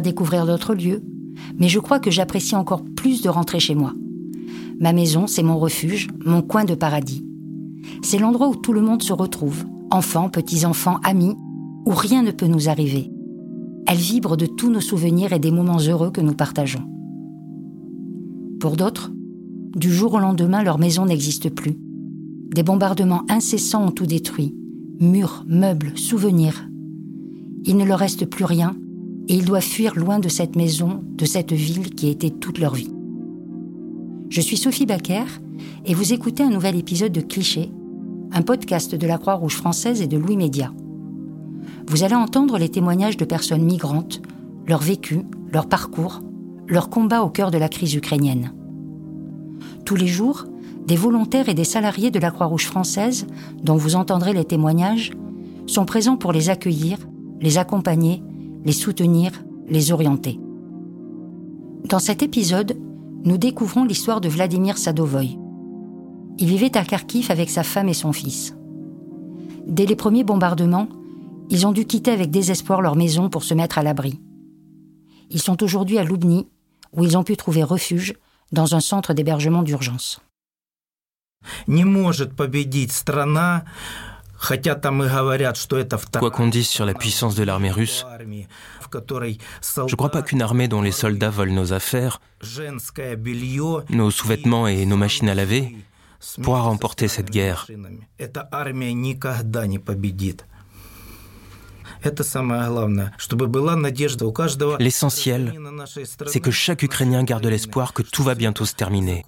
découvrir d'autres lieux, mais je crois que j'apprécie encore plus de rentrer chez moi. Ma maison, c'est mon refuge, mon coin de paradis. C'est l'endroit où tout le monde se retrouve, enfants, petits-enfants, amis, où rien ne peut nous arriver. Elle vibre de tous nos souvenirs et des moments heureux que nous partageons. Pour d'autres, du jour au lendemain, leur maison n'existe plus. Des bombardements incessants ont tout détruit. Murs, meubles, souvenirs. Il ne leur reste plus rien et ils doivent fuir loin de cette maison, de cette ville qui a été toute leur vie. Je suis Sophie Baker et vous écoutez un nouvel épisode de Cliché, un podcast de la Croix-Rouge française et de Louis Média. Vous allez entendre les témoignages de personnes migrantes, leur vécu, leur parcours, leur combat au cœur de la crise ukrainienne. Tous les jours, des volontaires et des salariés de la Croix-Rouge française, dont vous entendrez les témoignages, sont présents pour les accueillir, les accompagner, les soutenir, les orienter. Dans cet épisode, nous découvrons l'histoire de Vladimir Sadovoy. Il vivait à Kharkiv avec sa femme et son fils. Dès les premiers bombardements, ils ont dû quitter avec désespoir leur maison pour se mettre à l'abri. Ils sont aujourd'hui à Loubny, où ils ont pu trouver refuge dans un centre d'hébergement d'urgence. Quoi qu'on dise sur la puissance de l'armée russe, je ne crois pas qu'une armée dont les soldats volent nos affaires, nos sous-vêtements et nos machines à laver pourra remporter cette guerre. L'essentiel, c'est que chaque Ukrainien garde l'espoir que tout va bientôt se terminer.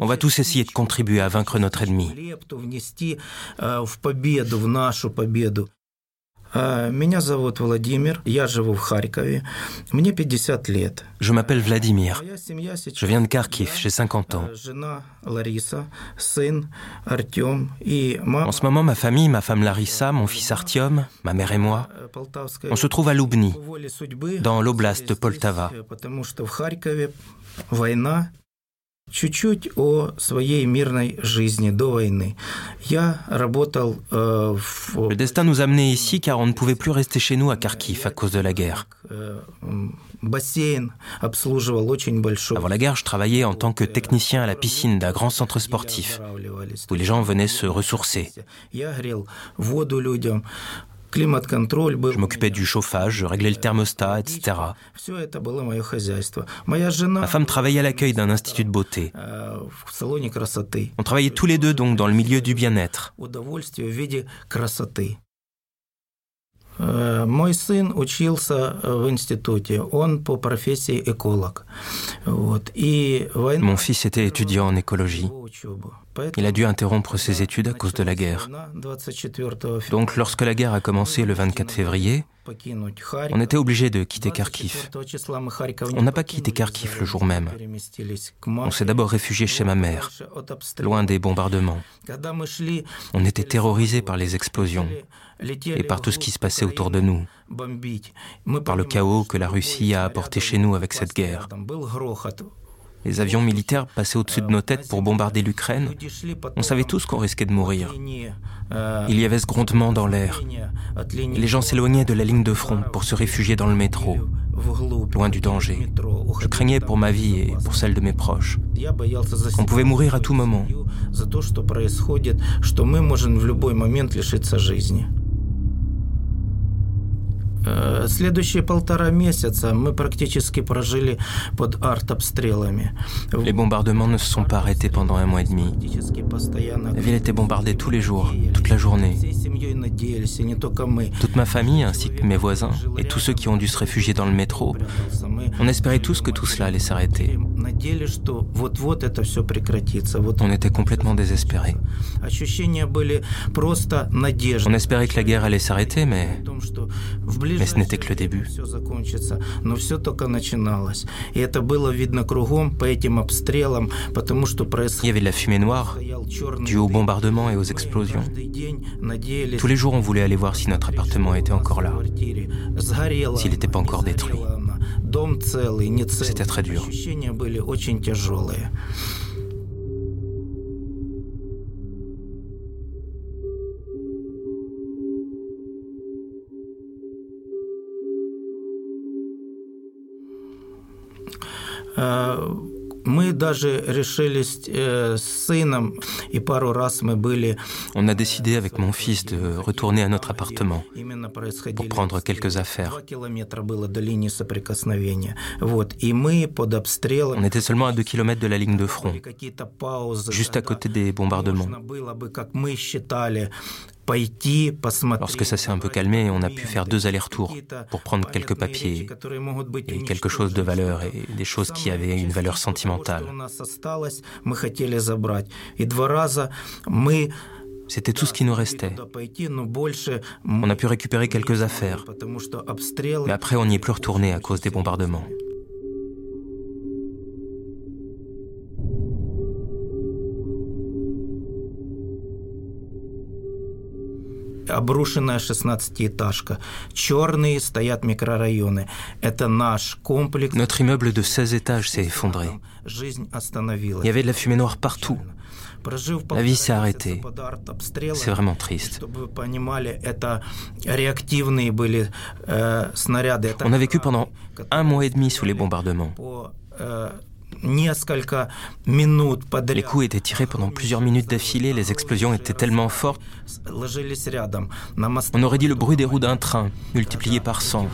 On va tous essayer de contribuer à vaincre notre ennemi. Je m'appelle Vladimir. Je viens de Kharkiv, j'ai 50 ans. En ce moment, ma famille, ma femme Larissa, mon fils Artyom, ma mère et moi, on se trouve à Loubny, dans l'oblast de Poltava. Le destin nous amenait ici car on ne pouvait plus rester chez nous à Kharkiv à cause de la guerre. Avant la guerre, je travaillais en tant que technicien à la piscine d'un grand centre sportif où les gens venaient se ressourcer. Je m'occupais du chauffage, je réglais le thermostat, etc. Ma femme travaillait à l'accueil d'un institut de beauté. On travaillait tous les deux donc dans le milieu du bien-être. Mon fils était étudiant en écologie. Il a dû interrompre ses études à cause de la guerre. Donc lorsque la guerre a commencé le 24 février, on était obligé de quitter Kharkiv. On n'a pas quitté Kharkiv le jour même. On s'est d'abord réfugié chez ma mère, loin des bombardements. On était terrorisés par les explosions et par tout ce qui se passait autour de nous, par le chaos que la Russie a apporté chez nous avec cette guerre. Les avions militaires passaient au-dessus de nos têtes pour bombarder l'Ukraine. On savait tous qu'on risquait de mourir. Il y avait ce grondement dans l'air. Les gens s'éloignaient de la ligne de front pour se réfugier dans le métro, loin du danger. Je craignais pour ma vie et pour celle de mes proches. On pouvait mourir à tout moment. Les bombardements ne se sont pas arrêtés pendant un mois et demi. La ville était bombardée tous les jours, toute la journée. Toute ma famille, ainsi que mes voisins, et tous ceux qui ont dû se réfugier dans le métro, on espérait tous que tout cela allait s'arrêter. On était complètement désespérés. On espérait que la guerre allait s'arrêter, mais mais ce n'était que le début. Il y avait de la fumée noire, due aux bombardements et aux explosions. Tous les jours, on voulait aller voir si notre appartement était encore là, s'il n'était pas encore détruit. C'était très dur. On a décidé avec mon fils de retourner à notre appartement pour prendre quelques affaires. On était seulement à deux kilomètres de la ligne de front, juste à côté des bombardements. Lorsque ça s'est un peu calmé, on a pu faire deux allers-retours pour prendre quelques papiers et quelque chose de valeur et des choses qui avaient une valeur sentimentale. C'était tout ce qui nous restait. On a pu récupérer quelques affaires, mais après on n'y est plus retourné à cause des bombardements. Notre immeuble de 16 étages s'est effondré. Il y avait de la fumée noire partout. La vie s'est arrêtée. C'est vraiment triste. On a vécu pendant un mois et demi sous les bombardements. Les coups étaient tirés pendant plusieurs minutes d'affilée, les explosions étaient tellement fortes. On aurait dit le bruit des roues d'un train, multiplié par 100.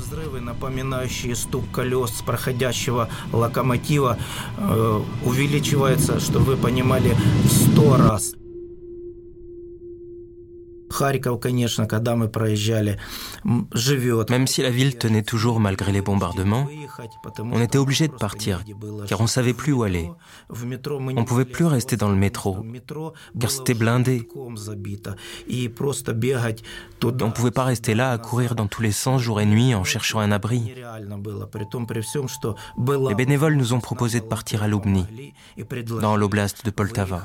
Même si la ville tenait toujours malgré les bombardements, on était obligé de partir, car on ne savait plus où aller. On ne pouvait plus rester dans le métro, car c'était blindé. On ne pouvait pas rester là à courir dans tous les sens jour et nuit en cherchant un abri. Les bénévoles nous ont proposé de partir à Lubny, dans l'oblast de Poltava.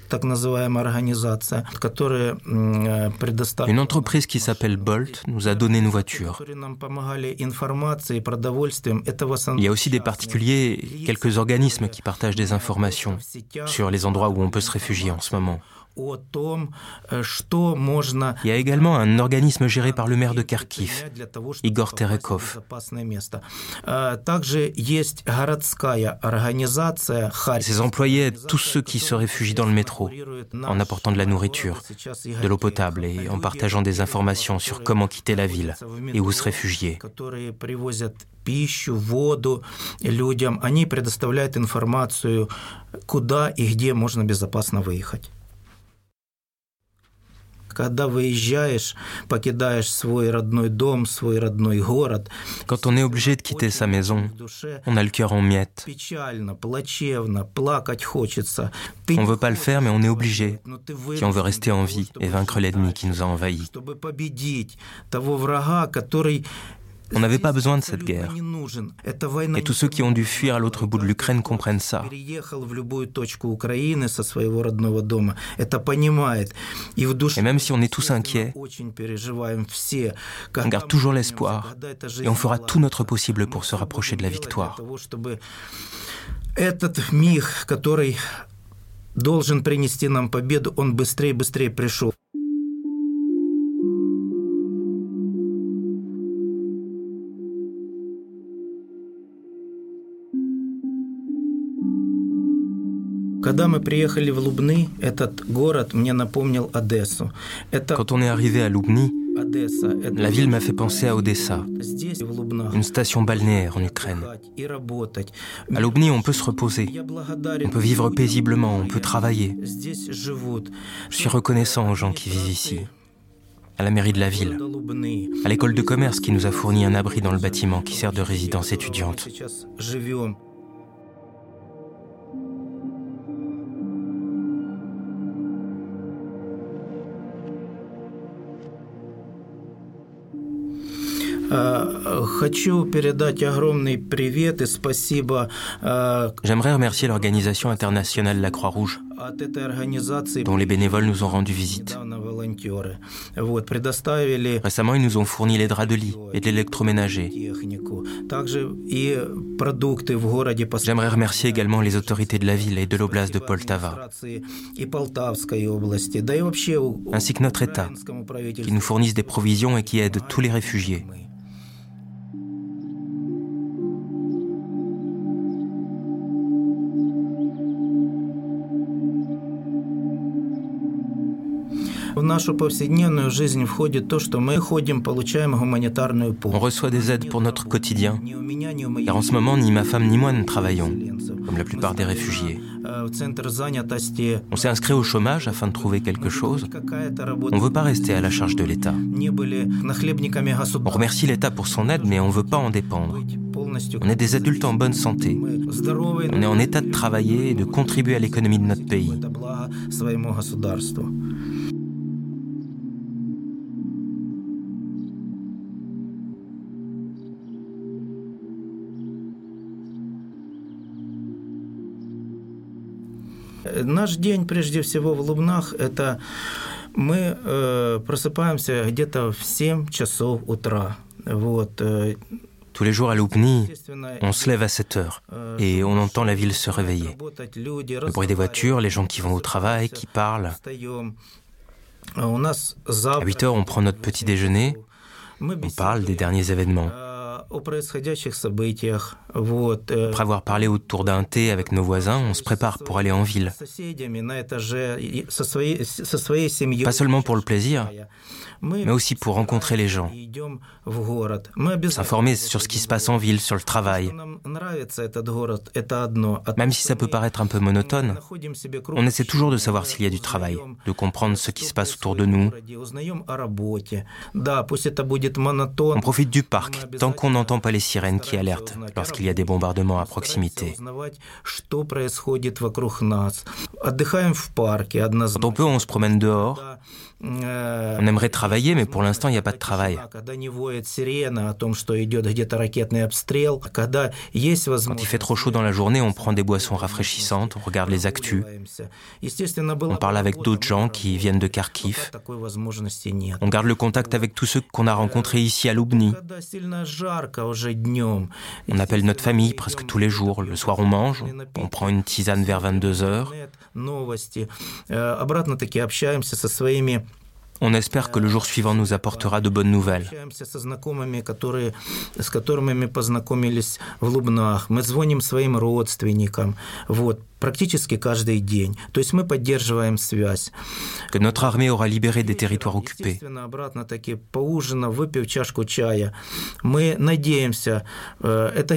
Une entreprise qui s'appelle Bolt nous a donné une voiture. Il y a aussi des particuliers, quelques organismes qui partagent des informations sur les endroits où on peut se réfugier en ce moment. Э, Il y a également un organisme géré par le maire de Kharkiv, Igor Terekov. Ses employés aident tous ceux qui se réfugient dans le métro en apportant de la nourriture, de l'eau potable et en partageant des informations sur comment quitter la ville et où se réfugier. Quand on est obligé de quitter sa maison, on a le cœur en miettes. On ne veut pas le faire, mais on est obligé, si on veut rester en vie et vaincre l'ennemi qui nous a envahis. On n'avait pas besoin de cette guerre. Et tous ceux qui ont dû fuir à l'autre bout de l'Ukraine comprennent ça. Et même si on est tous inquiets, on garde toujours l'espoir et on fera tout notre possible pour se rapprocher de la victoire. должен принести нам победу, он быстрее и быстрее пришел. Quand on est arrivé à Lubny, la ville m'a fait penser à Odessa, une station balnéaire en Ukraine. À Lubny, on peut se reposer, on peut vivre paisiblement, on peut travailler. Je suis reconnaissant aux gens qui vivent ici, à la mairie de la ville, à l'école de commerce qui nous a fourni un abri dans le bâtiment qui sert de résidence étudiante. J'aimerais remercier l'organisation internationale La Croix-Rouge, dont les bénévoles nous ont rendu visite. Récemment, ils nous ont fourni les draps de lit et de l'électroménager. J'aimerais remercier également les autorités de la ville et de l'oblast de Poltava, ainsi que notre État, qui nous fournissent des provisions et qui aident tous les réfugiés. On reçoit des aides pour notre quotidien, car en ce moment, ni ma femme ni moi ne travaillons, comme la plupart des réfugiés. On s'est inscrit au chômage afin de trouver quelque chose. On ne veut pas rester à la charge de l'État. On remercie l'État pour son aide, mais on ne veut pas en dépendre. On est des adultes en bonne santé. On est en état de travailler et de contribuer à l'économie de notre pays. Наш день, прежде всего, в Лубнах, это мы э, просыпаемся где-то в 7 часов утра. Вот. Э, Tous les jours à Lubny, on se lève à 7 heures et on entend la ville se réveiller. Le bruit des voitures, les gens qui vont au travail, qui parlent. À 8 heures, on prend notre petit déjeuner, on parle des derniers événements. Après avoir parlé autour d'un thé avec nos voisins, on se prépare pour aller en ville. Pas seulement pour le plaisir, mais aussi pour rencontrer les gens, s'informer sur ce qui se passe en ville, sur le travail. Même si ça peut paraître un peu monotone, on essaie toujours de savoir s'il y a du travail, de comprendre ce qui se passe autour de nous. On profite du parc. tant qu'on n'entend pas les sirènes qui alertent lorsqu'il y a des bombardements à proximité. Quand on on se promène dehors. On aimerait travailler, mais pour l'instant, il n'y a pas de travail. Quand il fait trop chaud dans la journée, on prend des boissons rafraîchissantes, on regarde les actus. On parle avec d'autres gens qui viennent de Kharkiv. On garde le contact avec tous ceux qu'on a rencontrés ici à Lubny. On appelle notre famille presque tous les jours. Le soir, on mange, on prend une tisane vers 22 heures. On espère que le jour suivant nous apportera de bonnes nouvelles. Que notre armée aura libéré des territoires occupés.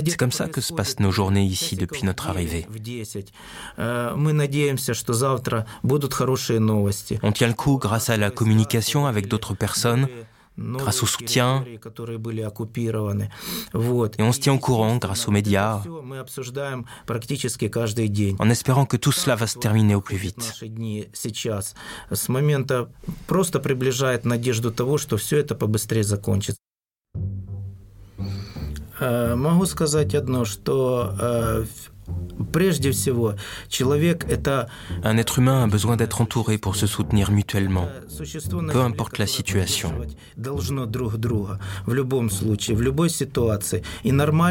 C'est comme ça que se passent nos journées ici depuis notre arrivée. On tient le coup grâce à la communication avec d'autres personnes grâce au soutien. Et on se tient au courant grâce aux médias, en espérant que tout cela va se terminer au plus vite. Могу сказать одно, что un être humain a besoin d'être entouré pour se soutenir mutuellement, peu importe la situation.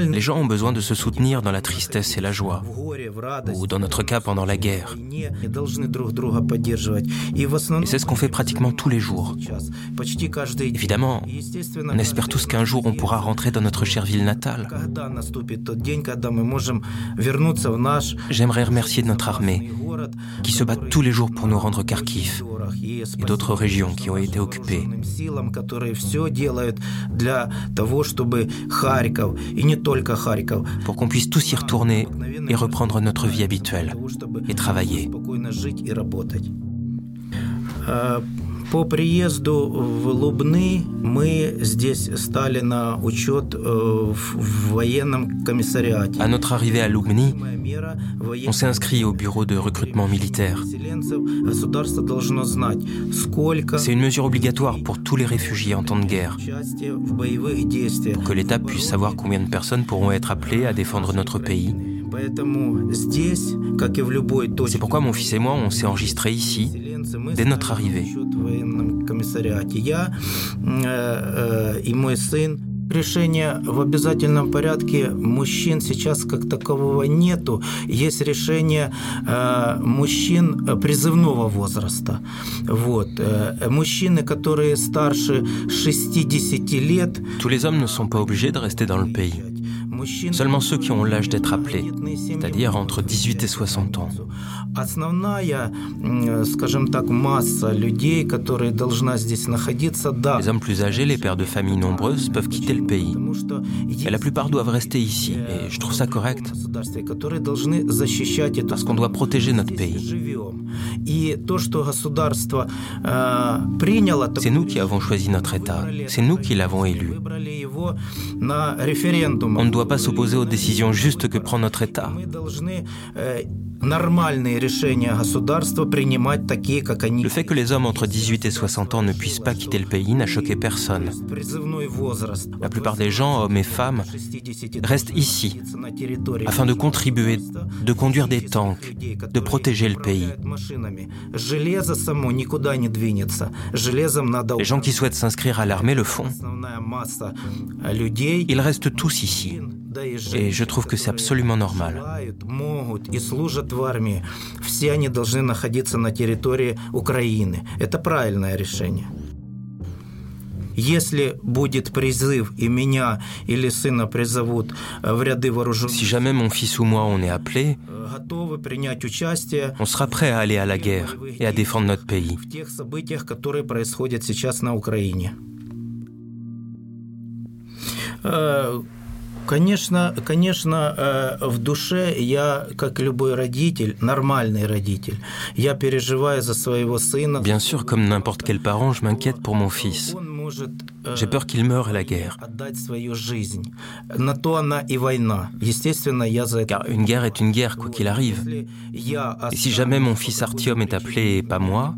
Les gens ont besoin de se soutenir dans la tristesse et la joie, ou dans notre cas pendant la guerre. Et c'est ce qu'on fait pratiquement tous les jours. Évidemment, on espère tous qu'un jour on pourra rentrer dans notre chère ville natale. J'aimerais remercier notre armée qui se bat tous les jours pour nous rendre Kharkiv et d'autres régions qui ont été occupées. Pour qu'on puisse tous y retourner et reprendre notre vie habituelle et travailler. По приезду в Лубны мы здесь стали на учет в военном комиссариате. À notre arrivée à Lubny, on s'est inscrit au bureau de recrutement militaire. C'est une mesure obligatoire pour tous les réfugiés en temps de guerre, pour que l'État puisse savoir combien de personnes pourront être appelées à défendre notre pays. C'est pourquoi mon fils et moi, on s'est enregistrés ici dès notre arrivée. Решения в обязательном порядке мужчин сейчас как такового нету. Есть решение э, мужчин призывного возраста. Вот. Э, мужчины, которые старше 60 лет... Tous les hommes ne sont pas obligés de rester dans le pays. Seulement ceux qui ont l'âge d'être appelés, c'est-à-dire entre 18 et 60 ans. Les hommes plus âgés, les pères de familles nombreuses, peuvent quitter le pays. Mais la plupart doivent rester ici, et je trouve ça correct. Parce qu'on doit protéger notre pays. C'est nous qui avons choisi notre État. C'est nous qui l'avons élu. On ne doit pas s'opposer aux décisions justes que prend notre État. Le fait que les hommes entre 18 et 60 ans ne puissent pas quitter le pays n'a choqué personne. La plupart des gens, hommes et femmes, restent ici afin de contribuer, de conduire des tanks, de protéger le pays. Les gens qui souhaitent s'inscrire à l'armée le font. Ils restent tous ici. Et je trouve que c'est absolument normal. Si jamais mon fils ou moi on est appelé, on sera prêt à aller à la guerre et à défendre notre pays. Конечно, конечно, э, в душе я, как любой родитель, нормальный родитель, я переживаю за своего сына. Bien sûr, comme n'importe quel parent, je m'inquiète pour mon fils. J'ai peur qu'il meure à la guerre. Car une guerre est une guerre, quoi qu'il arrive. Et si jamais mon fils Artyom est appelé et pas moi,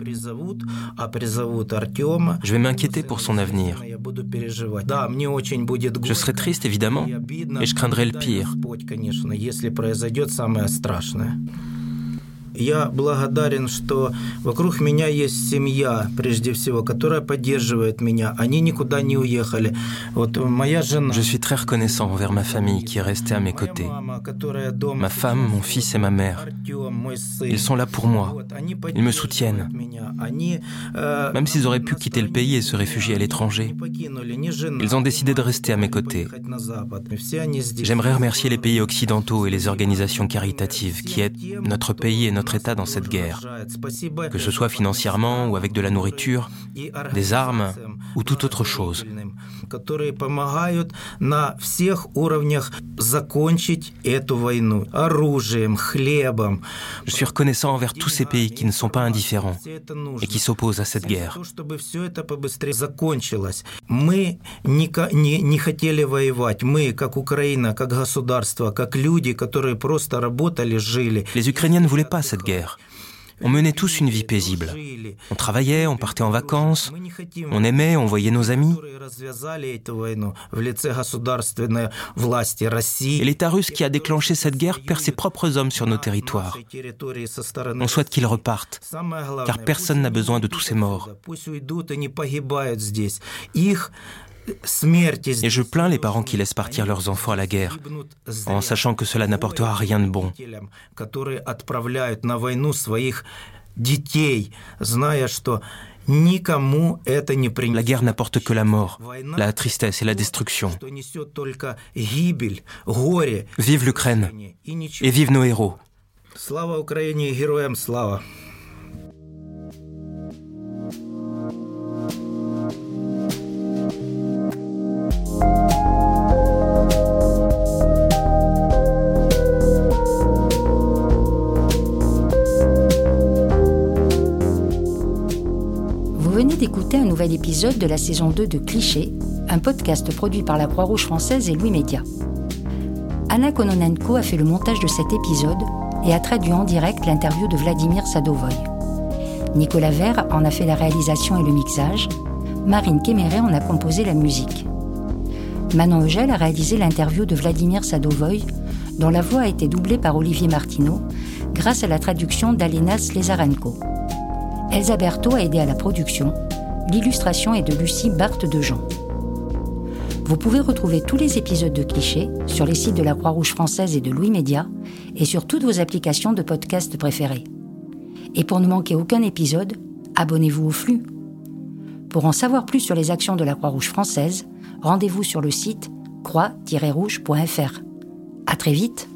je vais m'inquiéter pour son avenir. Je serai triste, évidemment, et je craindrai le pire. Я благодарен, что вокруг меня есть семья, прежде всего, которая поддерживает меня. Они никуда не уехали. Вот моя жена... Je suis très reconnaissant envers ma famille qui est restée à mes côtés. Ma femme, mon fils et ma mère. Ils sont là pour moi. Ils me soutiennent. Même s'ils auraient pu quitter le pays et se réfugier à l'étranger, ils ont décidé de rester à mes côtés. J'aimerais remercier les pays occidentaux et les organisations caritatives qui aident notre pays et notre État dans cette guerre, que ce soit financièrement ou avec de la nourriture, des armes ou toute autre chose. Je suis reconnaissant envers tous ces pays qui ne sont pas indifférents et qui s'opposent à cette guerre. Les Ukrainiens ne voulaient pas cette guerre. On menait tous une vie paisible. On travaillait, on partait en vacances, on aimait, on voyait nos amis. Et l'État russe qui a déclenché cette guerre perd ses propres hommes sur nos territoires. On souhaite qu'ils repartent, car personne n'a besoin de tous ces morts. Et je plains les parents qui laissent partir leurs enfants à la guerre, en sachant que cela n'apportera rien de bon. La guerre n'apporte que la mort, la tristesse et la destruction. Vive l'Ukraine et vive nos héros. Nouvel épisode de la saison 2 de Cliché, un podcast produit par la Croix-Rouge française et Louis Média. Anna Kononenko a fait le montage de cet épisode et a traduit en direct l'interview de Vladimir Sadovoy. Nicolas Vert en a fait la réalisation et le mixage. Marine Kéméré en a composé la musique. Manon Eugel a réalisé l'interview de Vladimir Sadovoy, dont la voix a été doublée par Olivier Martineau grâce à la traduction d'Alena Slezarenko. Elsa Berthaud a aidé à la production. L'illustration est de Lucie Barthes de Jean. Vous pouvez retrouver tous les épisodes de Clichés sur les sites de la Croix-Rouge française et de Louis Média et sur toutes vos applications de podcast préférées. Et pour ne manquer aucun épisode, abonnez-vous au flux. Pour en savoir plus sur les actions de la Croix-Rouge française, rendez-vous sur le site croix-rouge.fr. À très vite!